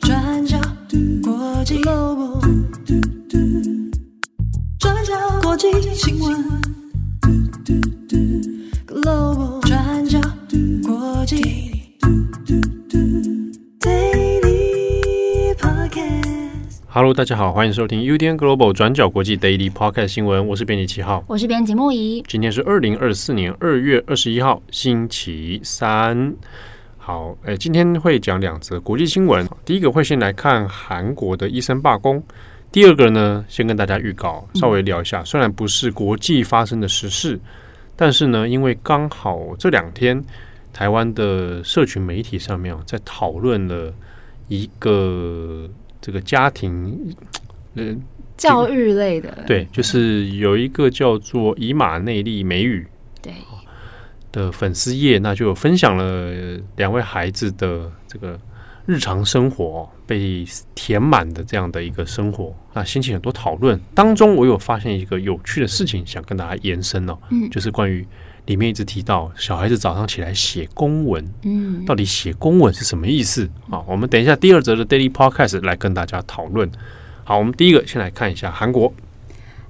转角国际转角国际新闻 Global，转角国际 Daily Podcast。Hello，大家好，欢迎收听 UDN Global 转角国际 Daily Podcast 新闻，我是编辑七号，我是编辑木仪，今天是二零二四年二月二十一号，星期三。好，诶，今天会讲两则国际新闻。第一个会先来看韩国的医生罢工，第二个呢，先跟大家预告，稍微聊一下。虽然不是国际发生的时事，但是呢，因为刚好这两天台湾的社群媒体上面在讨论了一个这个家庭，嗯、呃，教育类的，对，就是有一个叫做以马内利美语，对。的粉丝页，那就有分享了两位孩子的这个日常生活被填满的这样的一个生活，那掀起很多讨论。当中，我有发现一个有趣的事情，想跟大家延伸哦，嗯，就是关于里面一直提到小孩子早上起来写公文，嗯，到底写公文是什么意思啊？我们等一下第二则的 Daily Podcast 来跟大家讨论。好，我们第一个先来看一下韩国。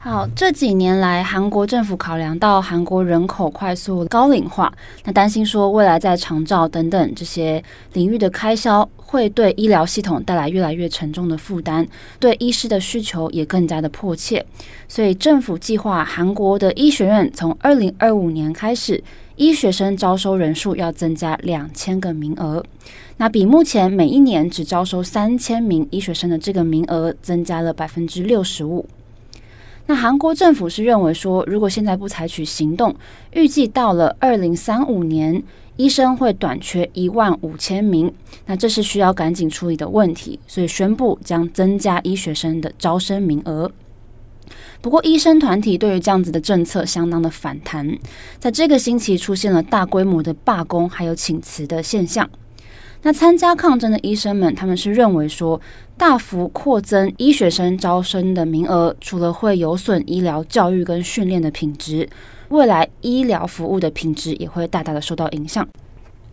好，这几年来，韩国政府考量到韩国人口快速高龄化，那担心说未来在长照等等这些领域的开销会对医疗系统带来越来越沉重的负担，对医师的需求也更加的迫切，所以政府计划韩国的医学院从二零二五年开始，医学生招收人数要增加两千个名额，那比目前每一年只招收三千名医学生的这个名额增加了百分之六十五。那韩国政府是认为说，如果现在不采取行动，预计到了二零三五年，医生会短缺一万五千名。那这是需要赶紧处理的问题，所以宣布将增加医学生的招生名额。不过，医生团体对于这样子的政策相当的反弹，在这个星期出现了大规模的罢工，还有请辞的现象。那参加抗争的医生们，他们是认为说，大幅扩增医学生招生的名额，除了会有损医疗教育跟训练的品质，未来医疗服务的品质也会大大的受到影响。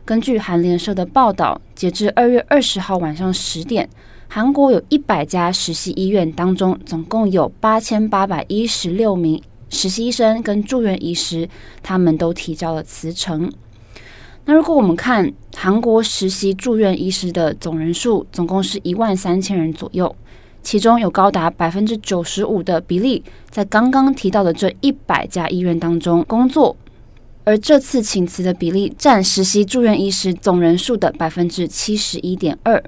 根据韩联社的报道，截至二月二十号晚上十点，韩国有一百家实习医院当中，总共有八千八百一十六名实习医生跟住院医师，他们都提交了辞呈。那如果我们看韩国实习住院医师的总人数，总共是一万三千人左右，其中有高达百分之九十五的比例在刚刚提到的这一百家医院当中工作，而这次请辞的比例占实习住院医师总人数的百分之七十一点二。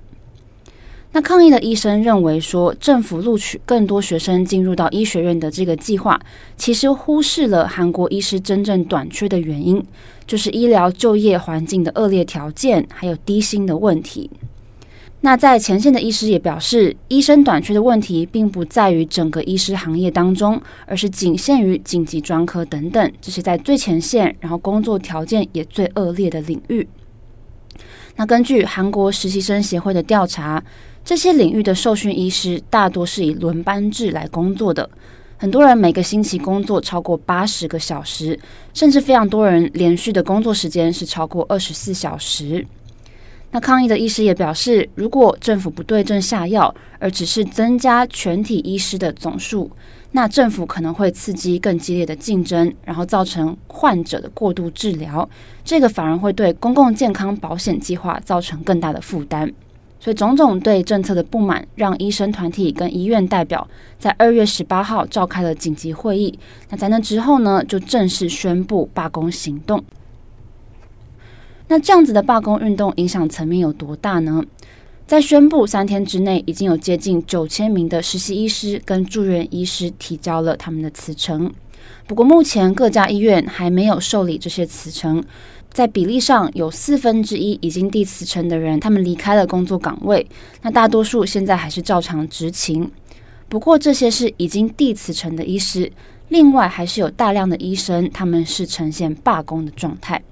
那抗议的医生认为说，政府录取更多学生进入到医学院的这个计划，其实忽视了韩国医师真正短缺的原因，就是医疗就业环境的恶劣条件，还有低薪的问题。那在前线的医师也表示，医生短缺的问题并不在于整个医师行业当中，而是仅限于紧急专科等等这些在最前线，然后工作条件也最恶劣的领域。那根据韩国实习生协会的调查，这些领域的受训医师大多是以轮班制来工作的，很多人每个星期工作超过八十个小时，甚至非常多人连续的工作时间是超过二十四小时。那抗议的医师也表示，如果政府不对症下药，而只是增加全体医师的总数，那政府可能会刺激更激烈的竞争，然后造成患者的过度治疗，这个反而会对公共健康保险计划造成更大的负担。所以，种种对政策的不满，让医生团体跟医院代表在二月十八号召开了紧急会议。那在那之后呢，就正式宣布罢工行动。那这样子的罢工运动影响层面有多大呢？在宣布三天之内，已经有接近九千名的实习医师跟住院医师提交了他们的辞呈。不过，目前各家医院还没有受理这些辞呈。在比例上，有四分之一已经递辞呈的人，他们离开了工作岗位。那大多数现在还是照常执勤。不过，这些是已经递辞呈的医师，另外还是有大量的医生，他们是呈现罢工的状态。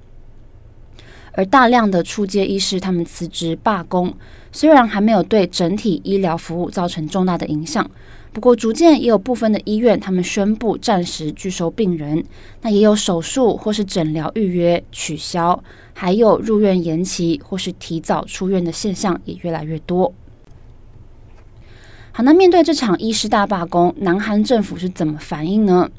而大量的初阶医师，他们辞职罢工，虽然还没有对整体医疗服务造成重大的影响，不过，逐渐也有部分的医院，他们宣布暂时拒收病人。那也有手术或是诊疗预约取消，还有入院延期或是提早出院的现象也越来越多。好，那面对这场医师大罢工，南韩政府是怎么反应呢？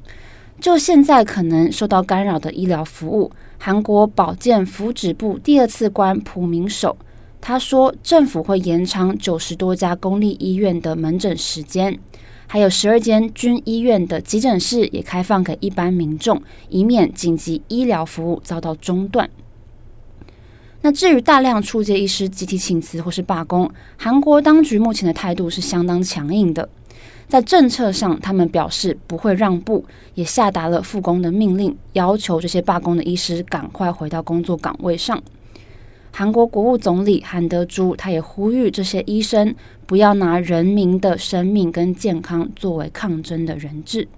就现在可能受到干扰的医疗服务，韩国保健福祉部第二次官朴明守他说，政府会延长九十多家公立医院的门诊时间。还有十二间军医院的急诊室也开放给一般民众，以免紧急医疗服务遭到中断。那至于大量初阶医师集体请辞或是罢工，韩国当局目前的态度是相当强硬的，在政策上，他们表示不会让步，也下达了复工的命令，要求这些罢工的医师赶快回到工作岗位上。韩国国务总理韩德洙，他也呼吁这些医生不要拿人民的生命跟健康作为抗争的人质。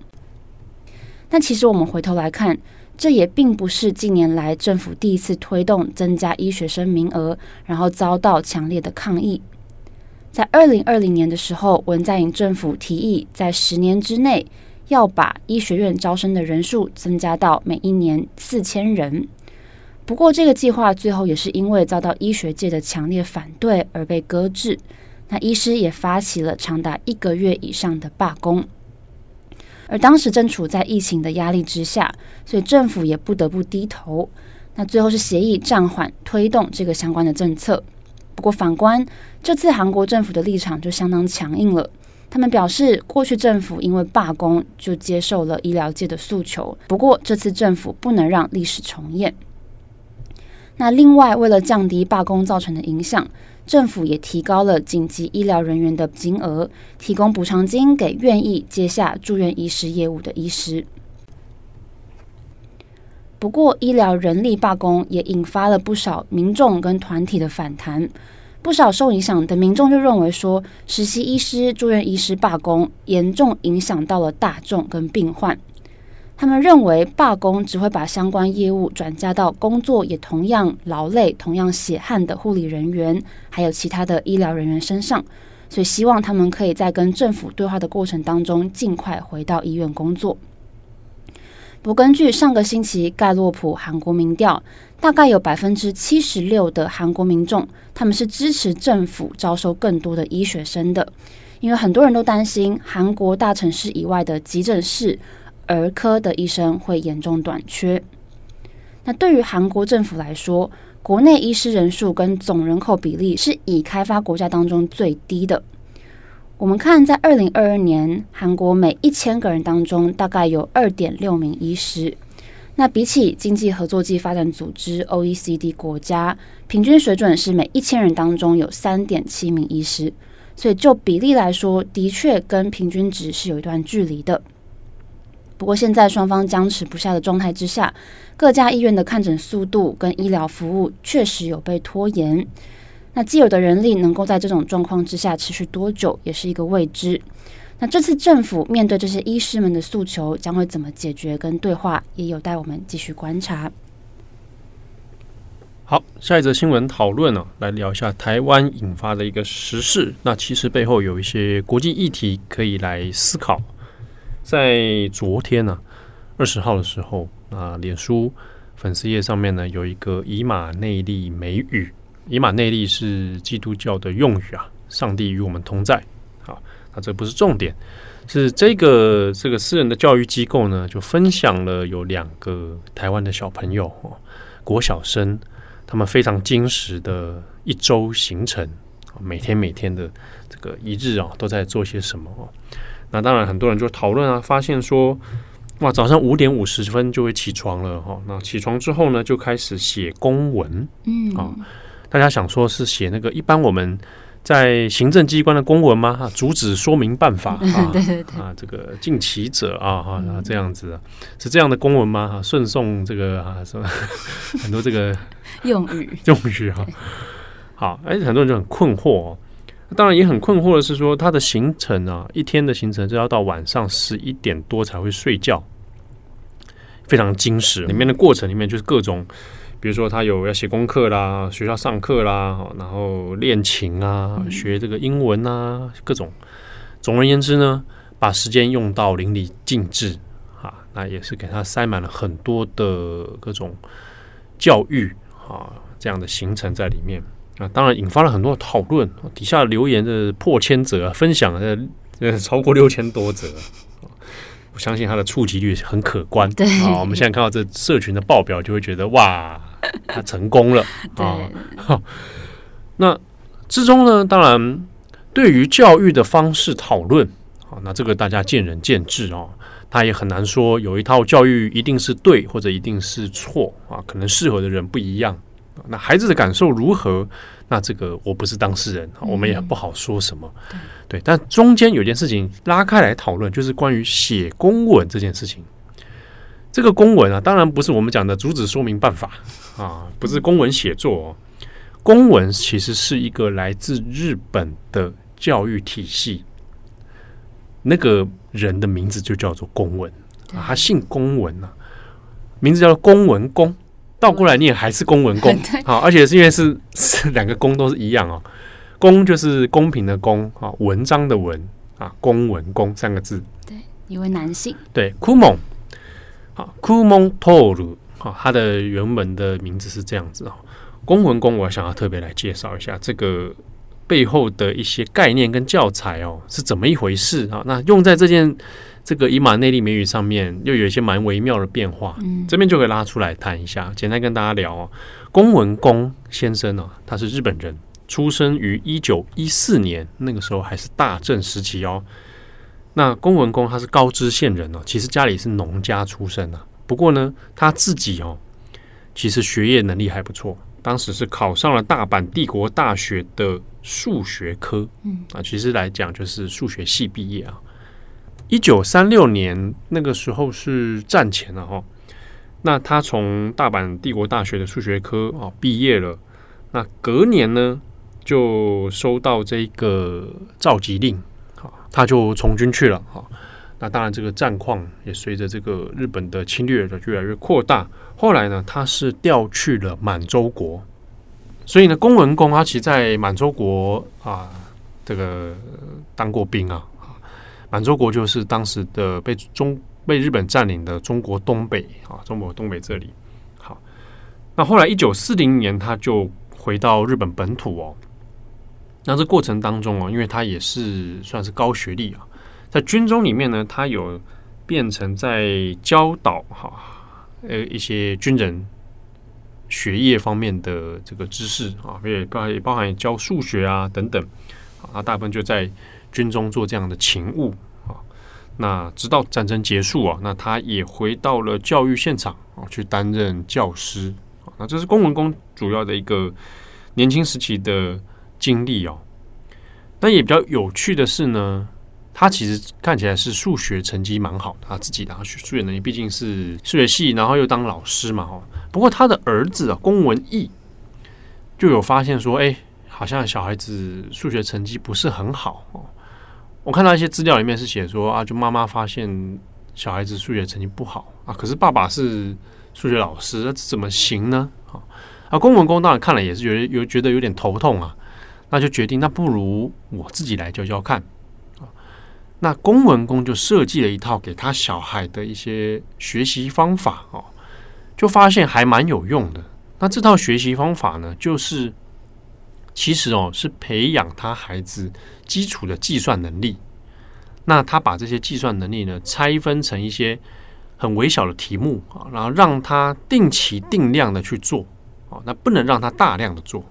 但其实我们回头来看，这也并不是近年来政府第一次推动增加医学生名额，然后遭到强烈的抗议。在二零二零年的时候，文在寅政府提议在十年之内要把医学院招生的人数增加到每一年四千人。不过，这个计划最后也是因为遭到医学界的强烈反对而被搁置。那医师也发起了长达一个月以上的罢工。而当时正处在疫情的压力之下，所以政府也不得不低头。那最后是协议暂缓推动这个相关的政策。不过，反观这次韩国政府的立场就相当强硬了。他们表示，过去政府因为罢工就接受了医疗界的诉求，不过这次政府不能让历史重演。那另外，为了降低罢工造成的影响，政府也提高了紧急医疗人员的金额，提供补偿金给愿意接下住院医师业务的医师。不过，医疗人力罢工也引发了不少民众跟团体的反弹，不少受影响的民众就认为说，实习医师、住院医师罢工严重影响到了大众跟病患。他们认为罢工只会把相关业务转嫁到工作也同样劳累、同样血汗的护理人员，还有其他的医疗人员身上，所以希望他们可以在跟政府对话的过程当中，尽快回到医院工作。不，根据上个星期盖洛普韩国民调，大概有百分之七十六的韩国民众，他们是支持政府招收更多的医学生的，因为很多人都担心韩国大城市以外的急诊室。儿科的医生会严重短缺。那对于韩国政府来说，国内医师人数跟总人口比例是已开发国家当中最低的。我们看，在二零二二年，韩国每一千个人当中大概有二点六名医师。那比起经济合作暨发展组织 （OECD） 国家，平均水准是每一千人当中有三点七名医师。所以就比例来说，的确跟平均值是有一段距离的。不过，现在双方僵持不下的状态之下，各家医院的看诊速度跟医疗服务确实有被拖延。那既有的人力能够在这种状况之下持续多久，也是一个未知。那这次政府面对这些医师们的诉求，将会怎么解决跟对话，也有待我们继续观察。好，下一则新闻讨论呢，来聊一下台湾引发的一个时事。那其实背后有一些国际议题可以来思考。在昨天呢、啊，二十号的时候，啊，脸书粉丝页上面呢有一个以马内利美语，以马内利是基督教的用语啊，上帝与我们同在。好，那这不是重点，是这个这个私人的教育机构呢，就分享了有两个台湾的小朋友哦，国小生，他们非常精实的一周行程，每天每天的这个一日啊，都在做些什么哦。那当然，很多人就讨论啊，发现说，哇，早上五点五十分就会起床了哈。那起床之后呢，就开始写公文，嗯啊，大家想说是写那个一般我们在行政机关的公文吗？哈，主旨说明办法 啊，对对对啊，这个近其者啊哈，然后这样子是这样的公文吗？哈，顺送这个啊什么 很多这个用语用语哈。好，而且，很多人就很困惑哦。当然也很困惑的是说，他的行程啊，一天的行程就要到晚上十一点多才会睡觉，非常精实。里面的过程里面就是各种，比如说他有要写功课啦，学校上课啦，然后练琴啊，学这个英文啊，各种。总而言之呢，把时间用到淋漓尽致啊，那也是给他塞满了很多的各种教育啊这样的行程在里面啊，当然引发了很多的讨论，底下留言的破千则，分享的呃超过六千多则。我相信它的触及率很可观。对啊，我们现在看到这社群的报表，就会觉得哇，它成功了 啊。那之中呢，当然对于教育的方式讨论啊，那这个大家见仁见智哦。他也很难说有一套教育一定是对或者一定是错啊，可能适合的人不一样。那孩子的感受如何？那这个我不是当事人，我们也不好说什么。嗯、对，但中间有件事情拉开来讨论，就是关于写公文这件事情。这个公文啊，当然不是我们讲的主旨说明办法啊，不是公文写作哦。公文其实是一个来自日本的教育体系，那个人的名字就叫做公文啊，他姓公文啊，名字叫做公文公。倒过来念还是公文公，好，而且是因为是是 两个公都是一样哦。公就是公平的公啊，文章的文啊，公文公三个字。对，一位男性。对，库蒙，好，库蒙托鲁，好，他的原文的名字是这样子啊。公文公，我想要特别来介绍一下这个背后的一些概念跟教材哦，是怎么一回事啊？那用在这件。这个以马内利美语上面又有一些蛮微妙的变化，嗯，这边就可以拉出来谈一下，简单跟大家聊哦。公文公先生呢，他是日本人，出生于一九一四年，那个时候还是大正时期哦。那公文公他是高知县人哦，其实家里是农家出身啊。不过呢，他自己哦，其实学业能力还不错，当时是考上了大阪帝国大学的数学科，嗯啊，其实来讲就是数学系毕业啊。一九三六年那个时候是战前了哈，那他从大阪帝国大学的数学科啊毕业了，那隔年呢就收到这个召集令，好，他就从军去了哈。那当然这个战况也随着这个日本的侵略的越来越扩大，后来呢他是调去了满洲国，所以呢公文公他其实在满洲国啊这个当过兵啊。满洲国就是当时的被中被日本占领的中国东北啊，中国东北这里。好，那后来一九四零年他就回到日本本土哦。那这过程当中哦，因为他也是算是高学历啊，在军中里面呢，他有变成在教导哈呃一些军人学业方面的这个知识啊，也包也包含教数学啊等等啊，大部分就在。军中做这样的勤务，那直到战争结束啊，那他也回到了教育现场啊，去担任教师啊。那这是公文公主要的一个年轻时期的经历哦。那也比较有趣的是呢，他其实看起来是数学成绩蛮好，他自己的数学能力毕竟是数学系，然后又当老师嘛哦。不过他的儿子啊，公文义就有发现说，哎，好像小孩子数学成绩不是很好哦。我看到一些资料里面是写说啊，就妈妈发现小孩子数学成绩不好啊，可是爸爸是数学老师，那怎么行呢？啊，公文公当然看了也是觉得有觉得有点头痛啊，那就决定那不如我自己来教教看啊。那公文公就设计了一套给他小孩的一些学习方法哦，就发现还蛮有用的。那这套学习方法呢，就是。其实哦，是培养他孩子基础的计算能力。那他把这些计算能力呢，拆分成一些很微小的题目啊，然后让他定期定量的去做啊，那不能让他大量的做。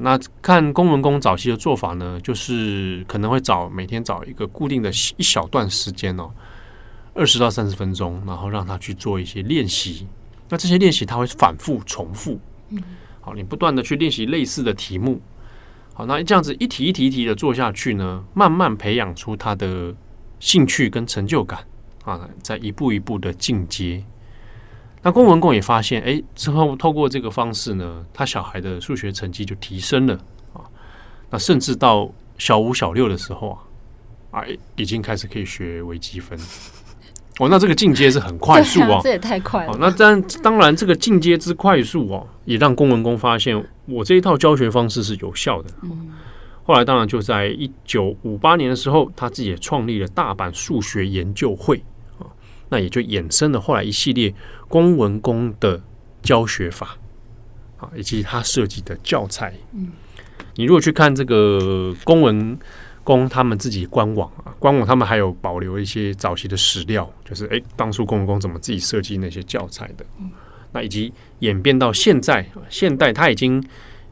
那看公文公早期的做法呢，就是可能会找每天找一个固定的一小段时间哦，二十到三十分钟，然后让他去做一些练习。那这些练习他会反复重复。好，你不断的去练习类似的题目，好，那这样子一题一题一题的做下去呢，慢慢培养出他的兴趣跟成就感啊，在一步一步的进阶。那公文公也发现，哎，之后透过这个方式呢，他小孩的数学成绩就提升了啊，那甚至到小五小六的时候啊，啊，已经开始可以学微积分。哦，那这个进阶是很快速啊，这也太快了。哦，那当当然，这个进阶之快速哦，也让公文公发现我这一套教学方式是有效的。嗯，后来当然就在一九五八年的时候，他自己也创立了大阪数学研究会啊，那也就衍生了后来一系列公文公的教学法啊，以及他设计的教材。嗯，你如果去看这个公文公他们自己官网啊，官网他们还有保留一些早期的史料，就是诶，当初公文公怎么自己设计那些教材的。那以及演变到现在，现代它已经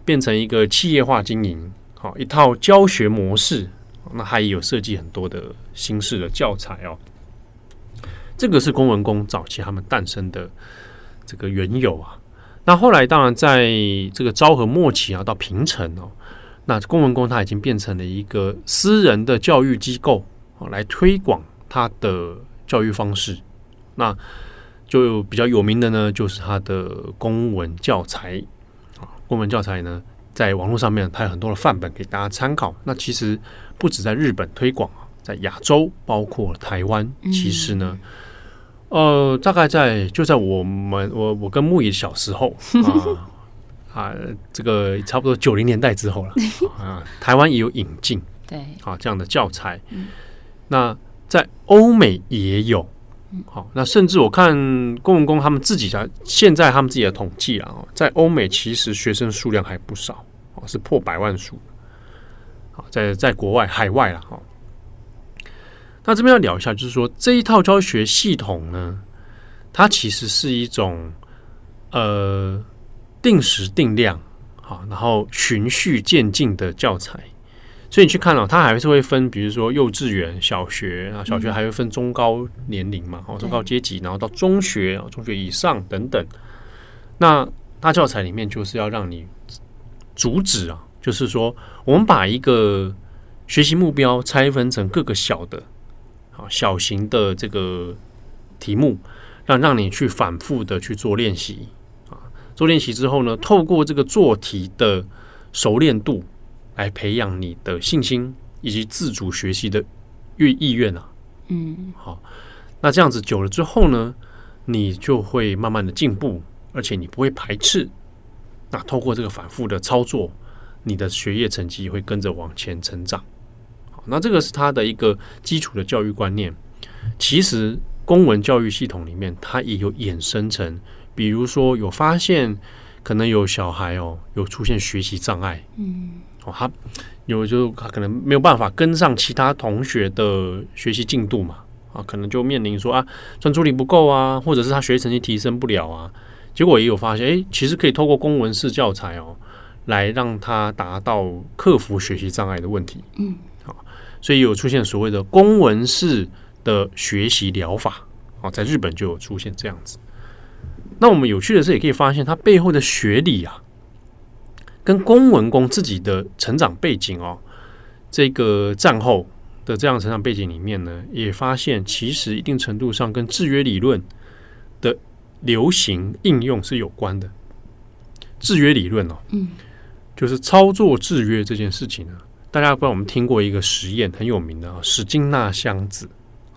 变成一个企业化经营。好，一套教学模式，那还也有设计很多的新式的教材哦。这个是公文公早期他们诞生的这个缘由啊。那后来当然在这个昭和末期啊，到平成哦，那公文公它已经变成了一个私人的教育机构，来推广它的教育方式。那就比较有名的呢，就是它的公文教材啊，公文教材呢。在网络上面，它有很多的范本给大家参考。那其实不止在日本推广啊，在亚洲，包括台湾，其实呢，呃，大概在就在我们我我跟木野小时候 啊啊，这个差不多九零年代之后了 啊，台湾也有引进对啊这样的教材。那在欧美也有。好，那甚至我看公文公他们自己的现在他们自己的统计啊，在欧美其实学生数量还不少，哦，是破百万数。好，在在国外海外了哈。那这边要聊一下，就是说这一套教学系统呢，它其实是一种呃定时定量，好，然后循序渐进的教材。所以你去看哦，它还是会分，比如说幼稚园、小学啊，小学还会分中高年龄嘛，哦，中高阶级，然后到中学啊，中学以上等等。那大教材里面就是要让你主旨啊，就是说我们把一个学习目标拆分成各个小的、好小型的这个题目，让让你去反复的去做练习啊。做练习之后呢，透过这个做题的熟练度。来培养你的信心以及自主学习的愿意愿啊，嗯，好，那这样子久了之后呢，你就会慢慢的进步，而且你不会排斥。那透过这个反复的操作，你的学业成绩会跟着往前成长。好，那这个是他的一个基础的教育观念。其实公文教育系统里面，它也有衍生成，比如说有发现可能有小孩哦，有出现学习障碍，嗯。哦，他有就他可能没有办法跟上其他同学的学习进度嘛，啊，可能就面临说啊，专注力不够啊，或者是他学习成绩提升不了啊。结果也有发现，哎，其实可以透过公文式教材哦，来让他达到克服学习障碍的问题。嗯，好，所以有出现所谓的公文式的学习疗法，啊，在日本就有出现这样子。那我们有趣的是，也可以发现它背后的学理啊。跟公文公自己的成长背景哦，这个战后的这样成长背景里面呢，也发现其实一定程度上跟制约理论的流行应用是有关的。制约理论哦，嗯，就是操作制约这件事情呢，大家不知道我们听过一个实验很有名的啊，史金纳箱子。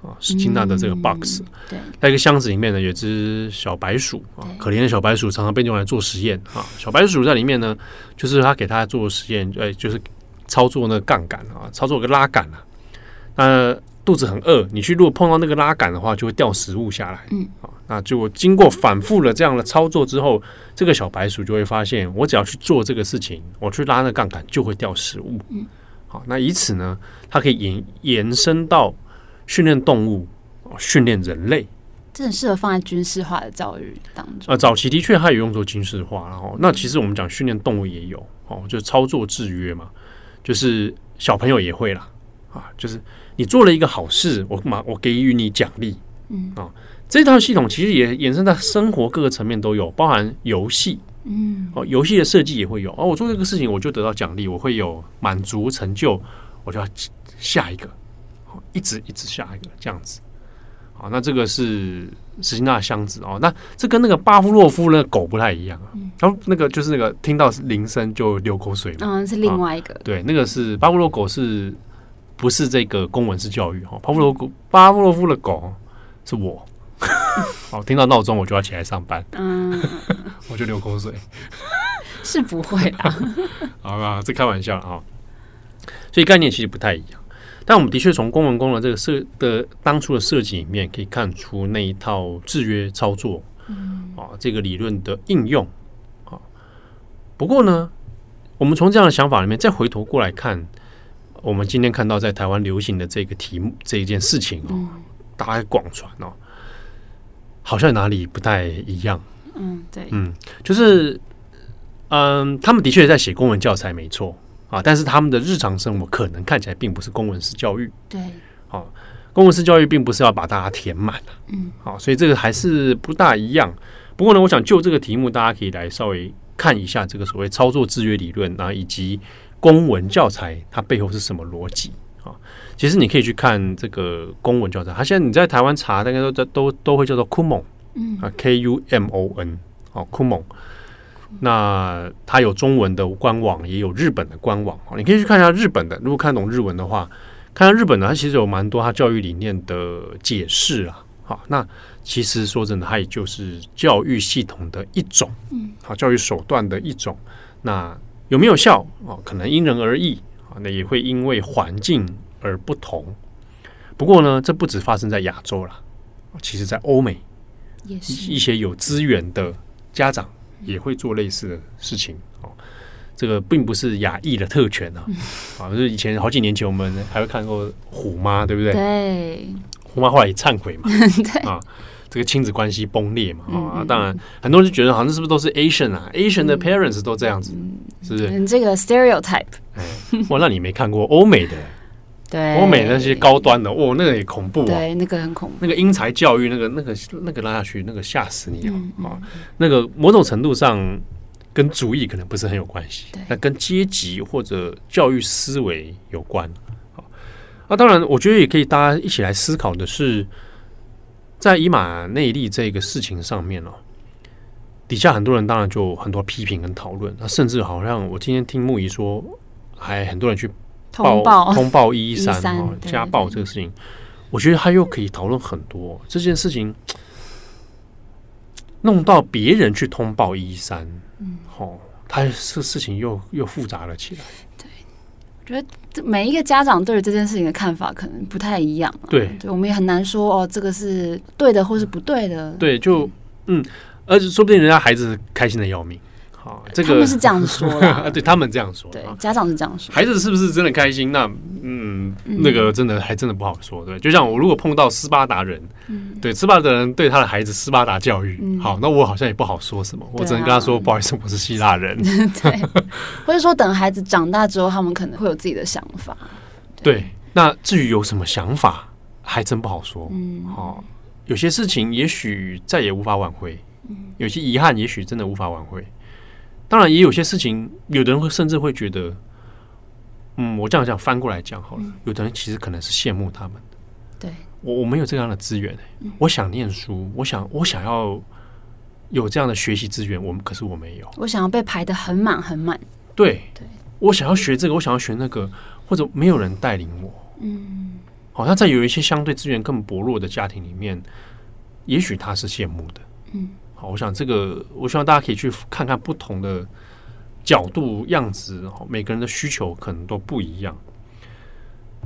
啊，是金纳的这个 box，、嗯、对，在一个箱子里面呢，有只小白鼠啊，可怜的小白鼠常常被用来做实验啊。小白鼠在里面呢，就是他给他做实验，哎，就是操作那个杠杆啊，操作个拉杆啊。那肚子很饿，你去如果碰到那个拉杆的话，就会掉食物下来。嗯，啊，那就经过反复的这样的操作之后，这个小白鼠就会发现，我只要去做这个事情，我去拉那杠杆就会掉食物。嗯，好，那以此呢，它可以延延伸到。训练动物，训练人类，这很适合放在军事化的教育当中。呃，早期的确它有用作军事化，然后那其实我们讲训练动物也有哦，就操作制约嘛，就是小朋友也会啦啊，就是你做了一个好事，我嘛我给予你奖励，嗯啊，这套系统其实也延伸在生活各个层面都有，包含游戏，嗯哦，游戏的设计也会有哦，我做这个事情我就得到奖励，我会有满足成就，我就要下一个。一直一直下一个这样子，好，那这个是史金纳箱子哦，那这跟那个巴夫洛夫的狗不太一样啊。然后、嗯、那个就是那个听到铃声就流口水，嗯，是另外一个。对，那个是巴夫洛狗，是不是这个公文式教育？哈，巴夫洛狗，巴夫洛夫的狗是我。好，听到闹钟我就要起来上班，嗯，我就流口水，是不会的。好吧，这开玩笑啊。所以概念其实不太一样。但我们的确从公文功能这个设的当初的设计里面，可以看出那一套制约操作，嗯，啊，这个理论的应用，啊，不过呢，我们从这样的想法里面再回头过来看，我们今天看到在台湾流行的这个题目这一件事情哦，大家广传哦，好像哪里不太一样，嗯，对，嗯，就是，嗯，他们的确在写公文教材，没错。啊，但是他们的日常生活可能看起来并不是公文式教育，对，啊，公文式教育并不是要把大家填满的，嗯，好，所以这个还是不大一样。不过呢，我想就这个题目，大家可以来稍微看一下这个所谓操作制约理论啊，以及公文教材它背后是什么逻辑啊。其实你可以去看这个公文教材，它现在你在台湾查，大概都都都会叫做 Kumon，嗯啊，K U M O N，哦，Kumon。那它有中文的官网，也有日本的官网，你可以去看一下日本的。如果看懂日文的话，看下日本的，它其实有蛮多它教育理念的解释啊。好，那其实说真的，它也就是教育系统的一种，嗯，好，教育手段的一种。那有没有效哦？可能因人而异啊。那也会因为环境而不同。不过呢，这不止发生在亚洲啦，其实在欧美也是一些有资源的家长。也会做类似的事情哦，这个并不是亚裔的特权啊，啊，就是以前好几年前我们还会看过虎妈，对不对？对，虎妈后来也忏悔嘛，对啊，这个亲子关系崩裂嘛，啊，当然很多人就觉得好像是不是都是 Asian 啊，Asian 的 parents 都这样子，是不是？你，这个 stereotype，哎，哇，那你没看过欧美的？对，欧美那些高端的，哇，那个也恐怖啊！对，那个很恐怖。那个英才教育，那个、那个、那个拉下去，那个吓死你啊！啊，那个某种程度上跟主义可能不是很有关系，那跟阶级或者教育思维有关。好，那当然，我觉得也可以大家一起来思考的是，在以马内利这个事情上面哦，底下很多人当然就很多批评跟讨论，那甚至好像我今天听木仪说，还很多人去。通报通报一一三哦，家暴这个事情，我觉得他又可以讨论很多。这件事情弄到别人去通报一一三，嗯，好，他这事情又又复杂了起来。对，我觉得每一个家长对于这件事情的看法可能不太一样。对，对，我们也很难说哦，这个是对的，或是不对的。对，就嗯，而且说不定人家孩子开心的要命。啊，这个他们是这样说的，对他们这样说，对家长是这样说，孩子是不是真的开心？那嗯，那个真的还真的不好说。对，就像我如果碰到斯巴达人，对斯巴达人对他的孩子斯巴达教育，好，那我好像也不好说什么，我只能跟他说不好意思，我是希腊人。对，或者说等孩子长大之后，他们可能会有自己的想法。对，那至于有什么想法，还真不好说。嗯，好，有些事情也许再也无法挽回，有些遗憾也许真的无法挽回。当然，也有些事情，有的人会甚至会觉得，嗯，我这样讲翻过来讲好了。有的人其实可能是羡慕他们。的，对，我我没有这样的资源，我想念书，我想我想要有这样的学习资源，我们可是我没有，我想要被排得很满很满，对，对，我想要学这个，我想要学那个，或者没有人带领我，嗯，好像在有一些相对资源更薄弱的家庭里面，也许他是羡慕的，嗯。好，我想这个，我希望大家可以去看看不同的角度、样子，每个人的需求可能都不一样。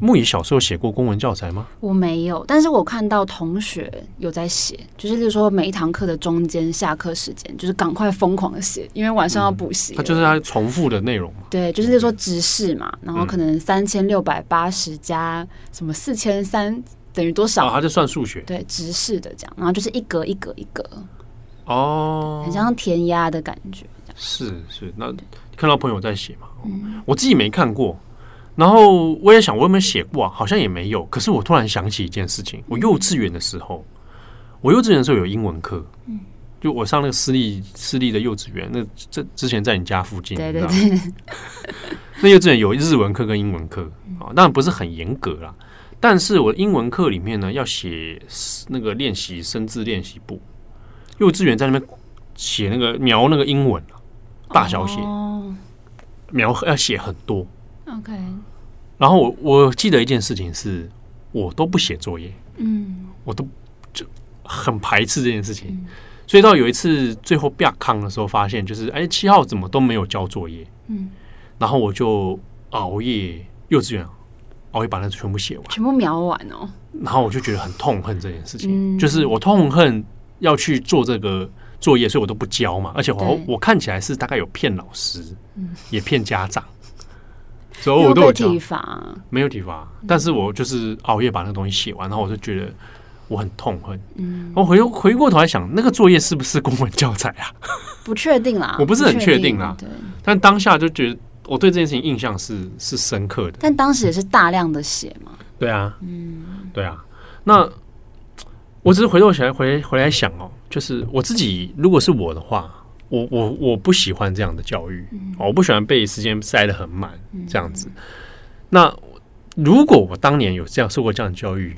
牧宜小时候写过公文教材吗？我没有，但是我看到同学有在写，就是例如说每一堂课的中间、下课时间，就是赶快疯狂的写，因为晚上要补习。他就是它重复的内容嘛。对，就是例如说直视嘛，然后可能三千六百八十加什么四千三等于多少？啊，它就算数学。对，直视的这样，然后就是一格一格一格。哦，很像填鸭的感觉。是是，那看到朋友在写嘛，嗯、我自己没看过。然后我也想，我有没有写过啊？好像也没有。可是我突然想起一件事情，我幼稚园的时候，我幼稚园的时候有英文课。嗯，就我上那个私立私立的幼稚园，那这之前在你家附近，对对对。那幼稚园有日文课跟英文课啊，当然不是很严格啦。但是我英文课里面呢，要写那个练习生字练习簿。幼稚园在那边写那个描那个英文，大小写描要写很多。OK，然后我我记得一件事情是，我都不写作业，嗯，我都就很排斥这件事情。所以到有一次最后变康的时候，发现就是哎七号怎么都没有交作业，嗯，然后我就熬夜幼稚园熬夜把那全部写完，全部描完哦。然后我就觉得很痛恨这件事情，嗯。就是我痛恨要去做这个作业，所以我都不交嘛。而且我我看起来是大概有骗老师，嗯。也骗家长，所以我都有交体罚，没有体罚，但是我就是熬夜把那个东西写完，然后我就觉得我很痛恨。嗯，我回回过头来想，那个作业是不是公文教材啊？不确定啦，我不是很确定啦。对，但当下就觉得我对这件事情印象是是深刻的。但当时也是大量的写嘛，对啊，嗯，对啊。那我只是回头起来回回来想哦，就是我自己如果是我的话，我我我不喜欢这样的教育，哦我不喜欢被时间塞得很满这样子。那如果我当年有这样受过这样的教育，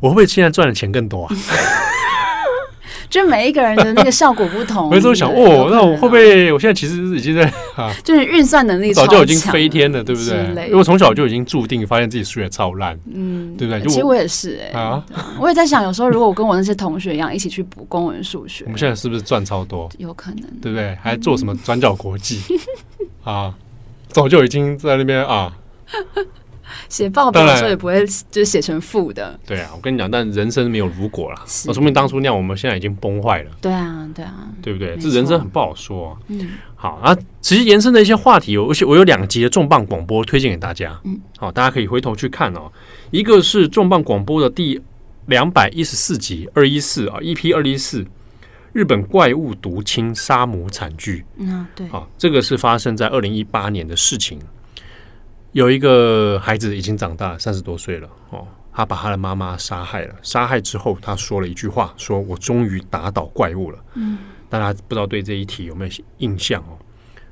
我会不会现在赚的钱更多啊？就每一个人的那个效果不同。我有时候想，哦，那我会不会我现在其实已经在 啊，就是运算能力早就已经飞天了，对不对？因为我从小就已经注定发现自己数学超烂，嗯，对不对？其实我也是哎、啊，我也在想，有时候如果我跟我那些同学一样，一起去补公文、数学我，们现在是不是赚超多？有可能。对不对？还做什么转角国际啊？早就已经在那边啊。写报表的时候也不会就是写成负的。对啊，我跟你讲，但人生没有如果啦。是我说明当初那样，我们现在已经崩坏了，对啊，对啊，对不对？这人生很不好说、啊。嗯，好啊，其实延伸的一些话题有，而且我有两集的重磅广播推荐给大家。嗯，好，大家可以回头去看哦。一个是重磅广播的第两百一十四集二一四啊，EP 二一四，日本怪物毒亲杀母惨剧。嗯啊，对，啊，这个是发生在二零一八年的事情。有一个孩子已经长大，三十多岁了哦，他把他的妈妈杀害了。杀害之后，他说了一句话：“说我终于打倒怪物了。”嗯，大家不知道对这一题有没有印象哦？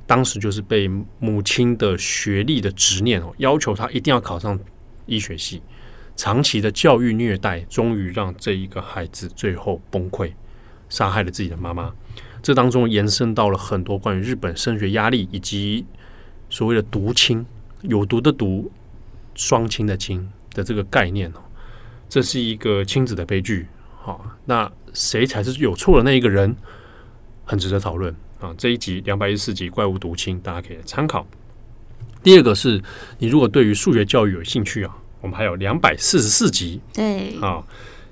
当时就是被母亲的学历的执念哦，要求他一定要考上医学系，长期的教育虐待，终于让这一个孩子最后崩溃，杀害了自己的妈妈。这当中延伸到了很多关于日本升学压力以及所谓的毒亲。有毒的毒，双亲的亲的这个概念哦，这是一个亲子的悲剧。好，那谁才是有错的那一个人？很值得讨论啊！这一集两百一十四集怪物毒亲，大家可以参考。第二个是你如果对于数学教育有兴趣啊，我们还有两百四十四集对，啊，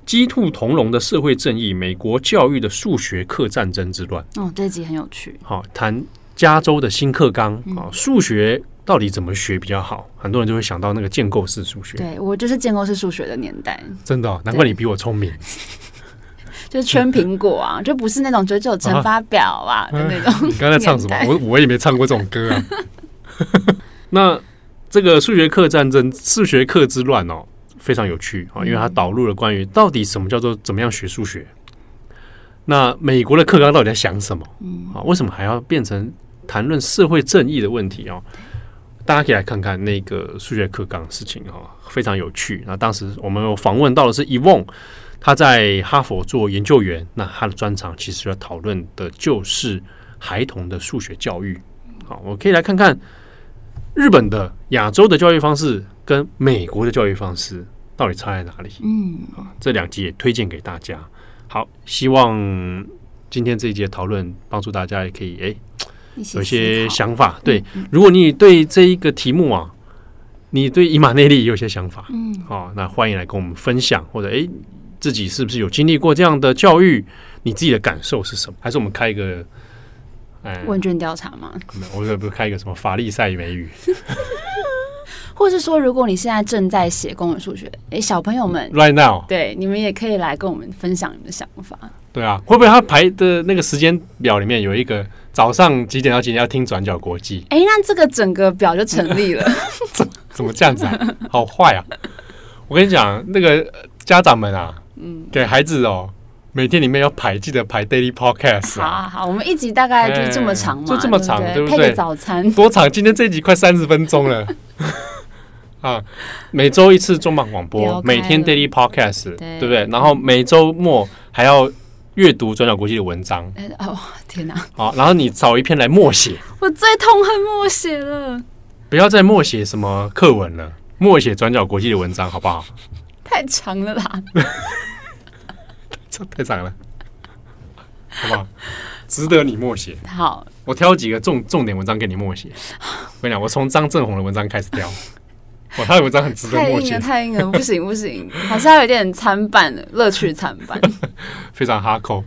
鸡兔同笼的社会正义，美国教育的数学课战争之乱。哦，这集很有趣。好，谈加州的新课纲啊，数学。到底怎么学比较好？很多人就会想到那个建构式数学。对，我就是建构式数学的年代，真的、哦，难怪你比我聪明。就是圈苹果啊，就不是那种九九乘法表啊的那种。你刚才唱什么？我我也没唱过这种歌啊。那这个数学课战争、数学课之乱哦，非常有趣啊，因为它导入了关于到底什么叫做怎么样学数学。那美国的课纲到底在想什么？嗯，啊，为什么还要变成谈论社会正义的问题哦？大家可以来看看那个数学课纲的事情哈，非常有趣。那当时我们有访问到的是 Yvonne，他在哈佛做研究员。那他的专长其实要讨论的就是孩童的数学教育。好，我可以来看看日本的亚洲的教育方式跟美国的教育方式到底差在哪里。嗯，这两集也推荐给大家。好，希望今天这一节讨论帮助大家，也可以诶。有一些想法，对。如果你对这一个题目啊，你对以马内利有些想法，嗯，好，那欢迎来跟我们分享，或者诶，自己是不是有经历过这样的教育？你自己的感受是什么？还是我们开一个，哎，问卷调查吗？我这不是开一个什么法利赛美语？或是说，如果你现在正在写公文数学，诶，小朋友们，right now，对，你们也可以来跟我们分享你们的想法。对啊，会不会他排的那个时间表里面有一个早上几点到几点要听转角国际？哎，那这个整个表就成立了。怎怎么这样子啊？好坏啊！我跟你讲，那个家长们啊，嗯，给孩子哦，每天里面要排，记得排 daily podcast 啊。好好，我们一集大概就这么长嘛，就这么长，对不对？配个早餐多长？今天这一集快三十分钟了。啊，每周一次重磅广播，每天 daily podcast，对不对？然后每周末还要阅读转角国际的文章。哦，天哪！好，然后你找一篇来默写。我最痛恨默写了。不要再默写什么课文了，默写转角国际的文章，好不好？太长了啦！这 太长了，好不好？值得你默写。好，我挑几个重重点文章给你默写。我跟你讲，我从张正宏的文章开始挑。哇，他的文章很值得默。太硬了，太硬了，不行不行，好像有点参半，乐趣参半，非常哈口。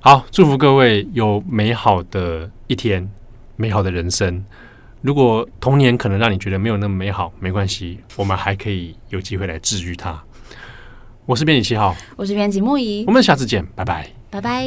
好，祝福各位有美好的一天，美好的人生。如果童年可能让你觉得没有那么美好，没关系，我们还可以有机会来治愈它。我是编辑七号，我是编辑木仪，我们下次见，拜拜，拜拜。